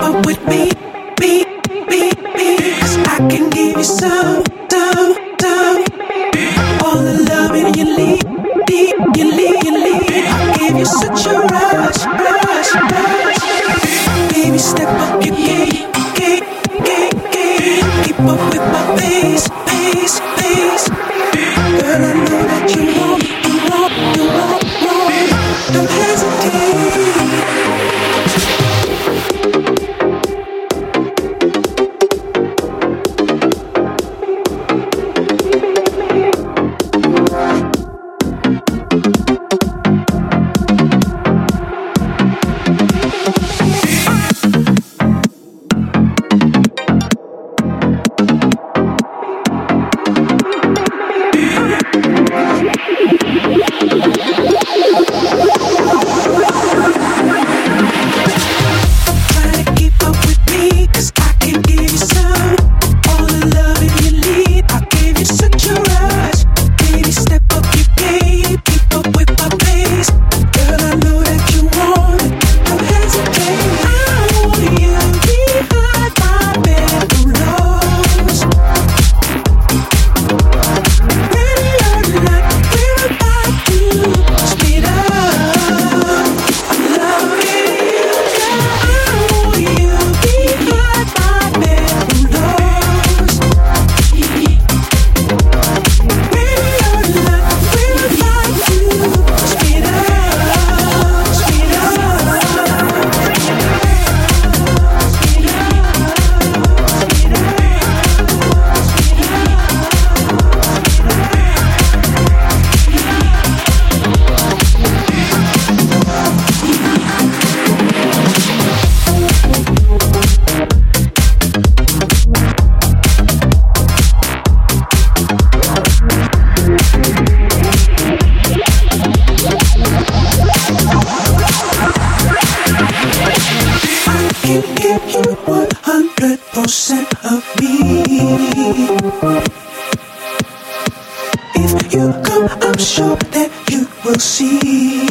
up with me, me, me, me, 'cause I can give you some, some, some. I fall in love and you leave, leave, you leave, you leave. I give you such a rush, rush, rush. Baby, step up your game, game, game, game. Keep up with my pace, pace, pace. Girl, I know give you 100% of me. If you come, I'm sure that you will see.